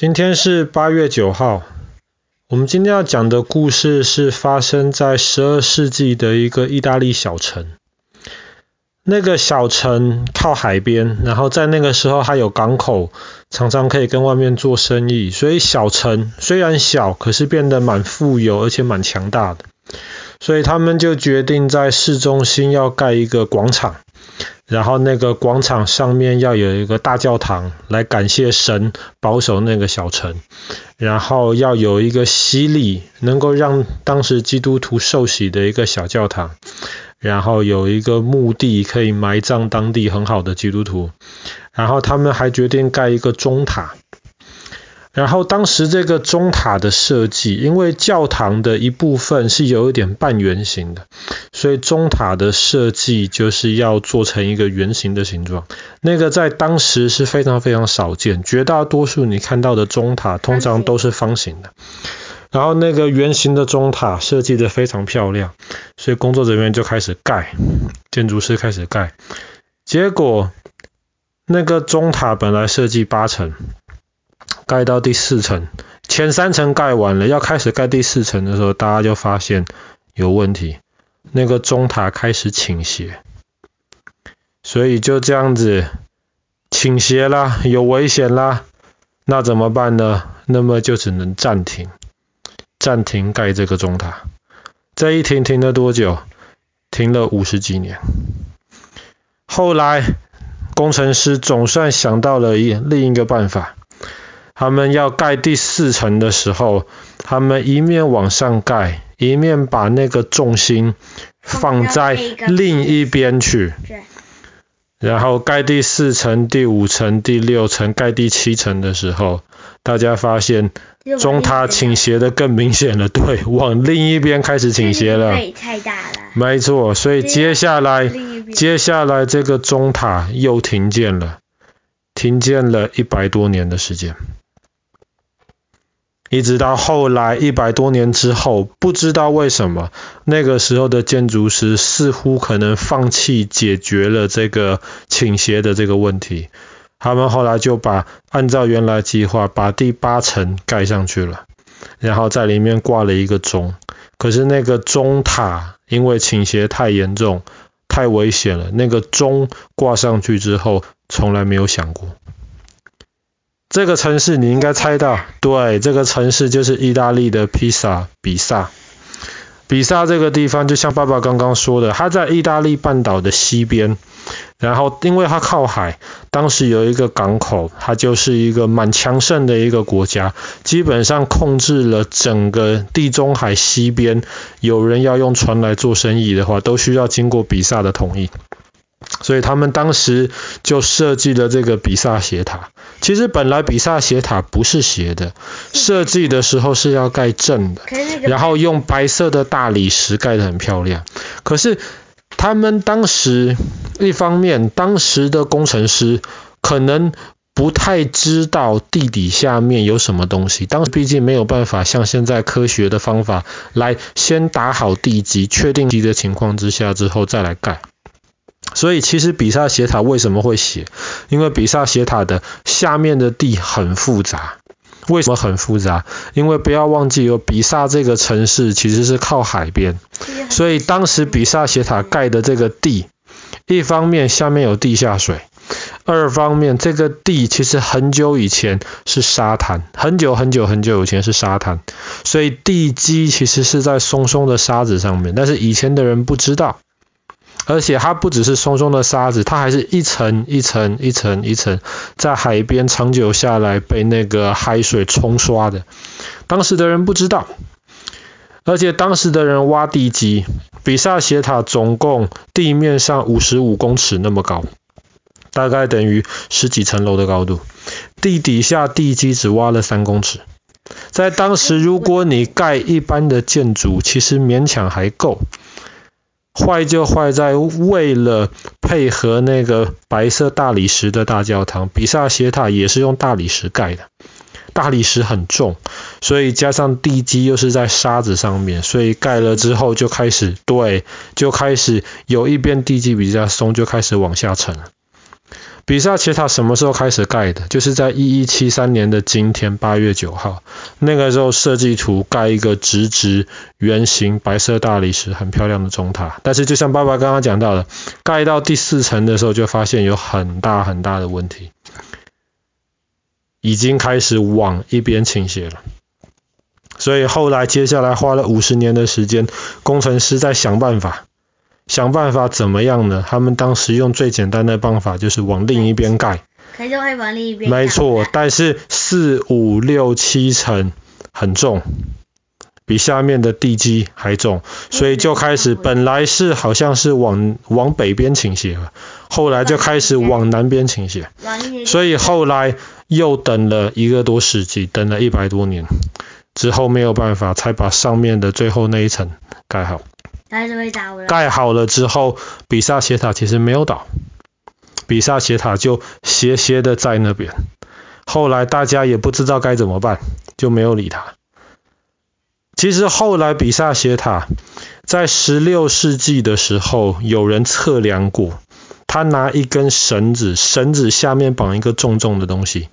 今天是八月九号。我们今天要讲的故事是发生在十二世纪的一个意大利小城。那个小城靠海边，然后在那个时候还有港口，常常可以跟外面做生意。所以小城虽然小，可是变得蛮富有，而且蛮强大的。所以他们就决定在市中心要盖一个广场。然后那个广场上面要有一个大教堂，来感谢神保守那个小城。然后要有一个洗礼，能够让当时基督徒受洗的一个小教堂。然后有一个墓地可以埋葬当地很好的基督徒。然后他们还决定盖一个中塔。然后当时这个钟塔的设计，因为教堂的一部分是有一点半圆形的，所以钟塔的设计就是要做成一个圆形的形状。那个在当时是非常非常少见，绝大多数你看到的钟塔通常都是方形的。然后那个圆形的钟塔设计得非常漂亮，所以工作人员就开始盖，建筑师开始盖。结果那个钟塔本来设计八层。盖到第四层，前三层盖完了，要开始盖第四层的时候，大家就发现有问题，那个钟塔开始倾斜，所以就这样子倾斜啦，有危险啦，那怎么办呢？那么就只能暂停，暂停盖这个钟塔。这一停停了多久？停了五十几年。后来工程师总算想到了一另一个办法。他们要盖第四层的时候，他们一面往上盖，一面把那个重心放在另一边去。然后盖第四层、第五层、第六层、盖第七层的时候，大家发现中塔倾斜的更明显了，对，往另一边开始倾斜了。太大了。没错，所以接下来，接下来这个中塔又停建了，停建了一百多年的时间。一直到后来一百多年之后，不知道为什么，那个时候的建筑师似乎可能放弃解决了这个倾斜的这个问题。他们后来就把按照原来计划把第八层盖上去了，然后在里面挂了一个钟。可是那个钟塔因为倾斜太严重、太危险了，那个钟挂上去之后从来没有响过。这个城市你应该猜到，对，这个城市就是意大利的披萨，比萨。比萨这个地方就像爸爸刚刚说的，它在意大利半岛的西边，然后因为它靠海，当时有一个港口，它就是一个蛮强盛的一个国家，基本上控制了整个地中海西边，有人要用船来做生意的话，都需要经过比萨的同意。所以他们当时就设计了这个比萨斜塔。其实本来比萨斜塔不是斜的，设计的时候是要盖正的，然后用白色的大理石盖得很漂亮。可是他们当时一方面，当时的工程师可能不太知道地底下面有什么东西，当时毕竟没有办法像现在科学的方法来先打好地基，确定地的情况之下之后再来盖。所以其实比萨斜塔为什么会斜？因为比萨斜塔的下面的地很复杂。为什么很复杂？因为不要忘记有比萨这个城市其实是靠海边，所以当时比萨斜塔盖的这个地，一方面下面有地下水，二方面这个地其实很久以前是沙滩，很久很久很久以前是沙滩，所以地基其实是在松松的沙子上面，但是以前的人不知道。而且它不只是松松的沙子，它还是一层一层一层一层在海边长久下来被那个海水冲刷的。当时的人不知道，而且当时的人挖地基，比萨斜塔总共地面上五十五公尺那么高，大概等于十几层楼的高度，地底下地基只挖了三公尺。在当时，如果你盖一般的建筑，其实勉强还够。坏就坏在为了配合那个白色大理石的大教堂，比萨斜塔也是用大理石盖的，大理石很重，所以加上地基又是在沙子上面，所以盖了之后就开始对，就开始有一边地基比较松，就开始往下沉了。比萨斜塔什么时候开始盖的？就是在一一七三年的今天八月九号，那个时候设计图盖一个直直圆形白色大理石很漂亮的钟塔，但是就像爸爸刚刚讲到的，盖到第四层的时候就发现有很大很大的问题，已经开始往一边倾斜了。所以后来接下来花了五十年的时间，工程师在想办法。想办法怎么样呢？他们当时用最简单的办法，就是往另一边盖。可以往另一边。没错，但是四五六七层很重，比下面的地基还重，所以就开始本来是好像是往往北边倾斜了，后来就开始往南边倾斜。所以后来又等了一个多世纪，等了一百多年之后没有办法，才把上面的最后那一层盖好。盖好了之后，比萨斜塔其实没有倒，比萨斜塔就斜斜的在那边。后来大家也不知道该怎么办，就没有理它。其实后来比萨斜塔在十六世纪的时候，有人测量过，他拿一根绳子，绳子下面绑一个重重的东西，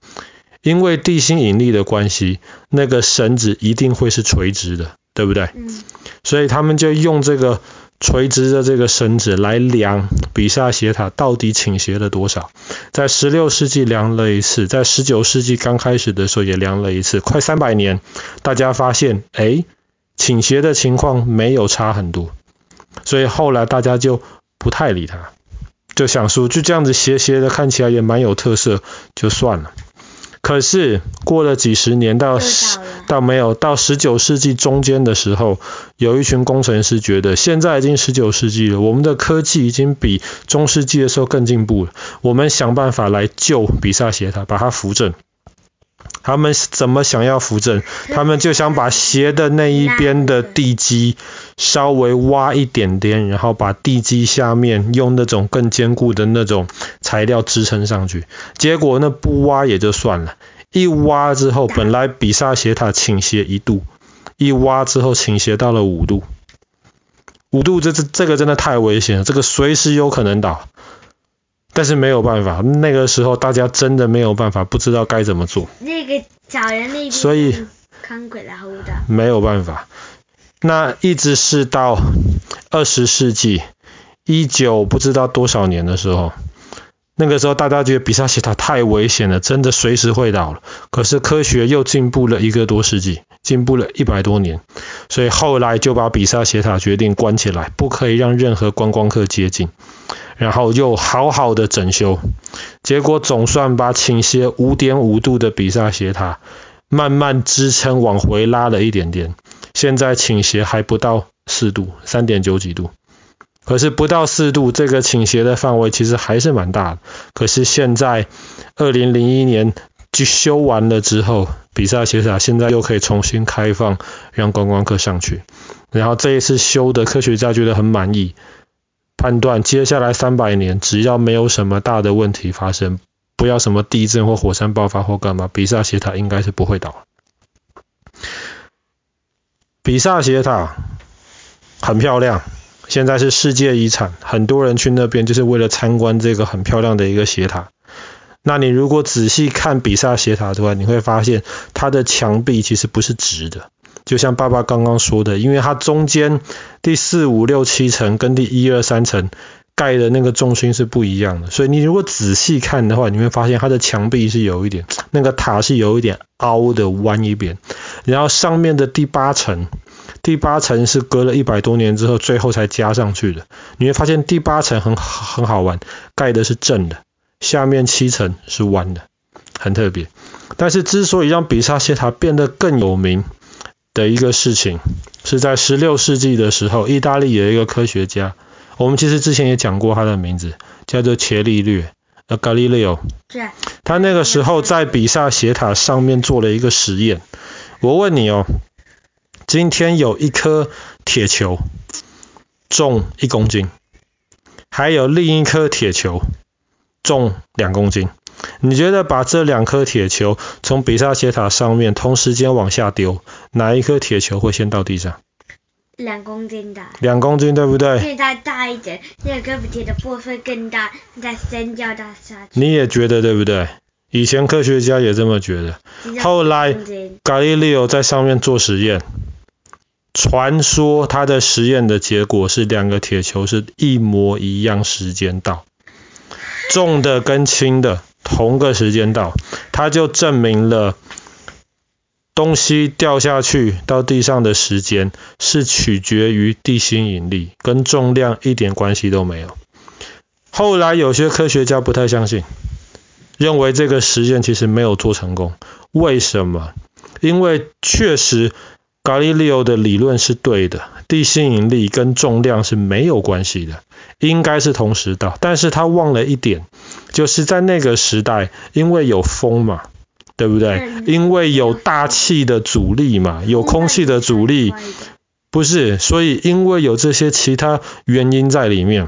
因为地心引力的关系，那个绳子一定会是垂直的。对不对？嗯。所以他们就用这个垂直的这个绳子来量比萨斜塔到底倾斜了多少。在十六世纪量了一次，在十九世纪刚开始的时候也量了一次，快三百年，大家发现，哎，倾斜的情况没有差很多。所以后来大家就不太理它，就想说就这样子斜斜的看起来也蛮有特色，就算了。可是过了几十年到倒没有到十九世纪中间的时候，有一群工程师觉得现在已经十九世纪了，我们的科技已经比中世纪的时候更进步了，我们想办法来救比萨斜塔，把它扶正。他们怎么想要扶正？他们就想把斜的那一边的地基稍微挖一点点，然后把地基下面用那种更坚固的那种材料支撑上去。结果那不挖也就算了，一挖之后，本来比萨斜塔倾斜一度，一挖之后倾斜到了五度。五度这这这个真的太危险了，这个随时有可能倒。但是没有办法，那个时候大家真的没有办法，不知道该怎么做。那个找人那边，所以没有办法。那一直是到二十世纪一九不知道多少年的时候，那个时候大家觉得比萨斜塔太危险了，真的随时会倒了。可是科学又进步了一个多世纪，进步了一百多年，所以后来就把比萨斜塔决定关起来，不可以让任何观光客接近。然后又好好的整修，结果总算把倾斜五点五度的比萨斜塔慢慢支撑往回拉了一点点，现在倾斜还不到四度，三点九几度。可是不到四度，这个倾斜的范围其实还是蛮大的。可是现在二零零一年就修完了之后，比萨斜塔现在又可以重新开放，让观光客上去。然后这一次修的科学家觉得很满意。判断接下来三百年，只要没有什么大的问题发生，不要什么地震或火山爆发或干嘛，比萨斜塔应该是不会倒。比萨斜塔很漂亮，现在是世界遗产，很多人去那边就是为了参观这个很漂亮的一个斜塔。那你如果仔细看比萨斜塔的话，你会发现它的墙壁其实不是直的。就像爸爸刚刚说的，因为它中间第四五六七层跟第一二三层盖的那个重心是不一样的，所以你如果仔细看的话，你会发现它的墙壁是有一点，那个塔是有一点凹的弯一边，然后上面的第八层，第八层是隔了一百多年之后最后才加上去的，你会发现第八层很很好玩，盖的是正的，下面七层是弯的，很特别。但是之所以让比萨斜塔变得更有名，的一个事情是在十六世纪的时候，意大利有一个科学家，我们其实之前也讲过他的名字，叫做伽利略，呃，Galileo。是。他那个时候在比萨斜塔上面做了一个实验。我问你哦，今天有一颗铁球重一公斤，还有另一颗铁球重两公斤。你觉得把这两颗铁球从比萨斜塔上面同时间往下丢，哪一颗铁球会先到地上？两公斤的。两公斤对不对？现在大一点，那个胳膊铁的部分更大，再伸掉它下去。你也觉得对不对？以前科学家也这么觉得。后来，伽利略在上面做实验，传说他的实验的结果是两个铁球是一模一样时间到，重的跟轻的同个时间到，他就证明了东西掉下去到地上的时间是取决于地心引力，跟重量一点关系都没有。后来有些科学家不太相信。认为这个实验其实没有做成功，为什么？因为确实，伽利利欧的理论是对的，地心引力跟重量是没有关系的，应该是同时到。但是他忘了一点，就是在那个时代，因为有风嘛，对不对？因为有大气的阻力嘛，有空气的阻力，不是，所以因为有这些其他原因在里面，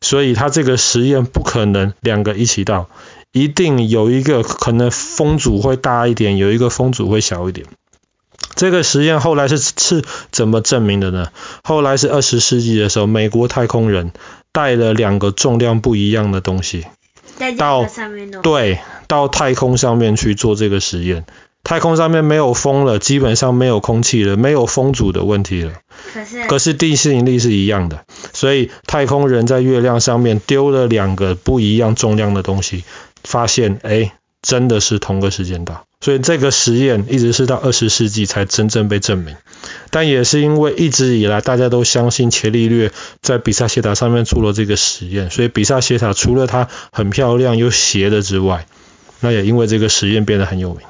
所以他这个实验不可能两个一起到。一定有一个可能风阻会大一点，有一个风阻会小一点。这个实验后来是是怎么证明的呢？后来是二十世纪的时候，美国太空人带了两个重量不一样的东西到对到太空上面去做这个实验。太空上面没有风了，基本上没有空气了，没有风阻的问题了。可是可是地心引力是一样的，所以太空人在月亮上面丢了两个不一样重量的东西。发现，哎，真的是同个时间到，所以这个实验一直是到二十世纪才真正被证明。但也是因为一直以来大家都相信伽利略在比萨斜塔上面做了这个实验，所以比萨斜塔除了它很漂亮又斜的之外，那也因为这个实验变得很有名。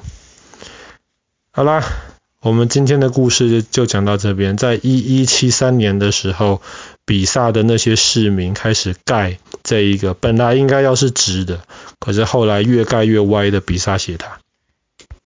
好啦，我们今天的故事就讲到这边。在一一七三年的时候，比萨的那些市民开始盖这一个本来应该要是直的。可是后来越盖越歪的比萨斜塔，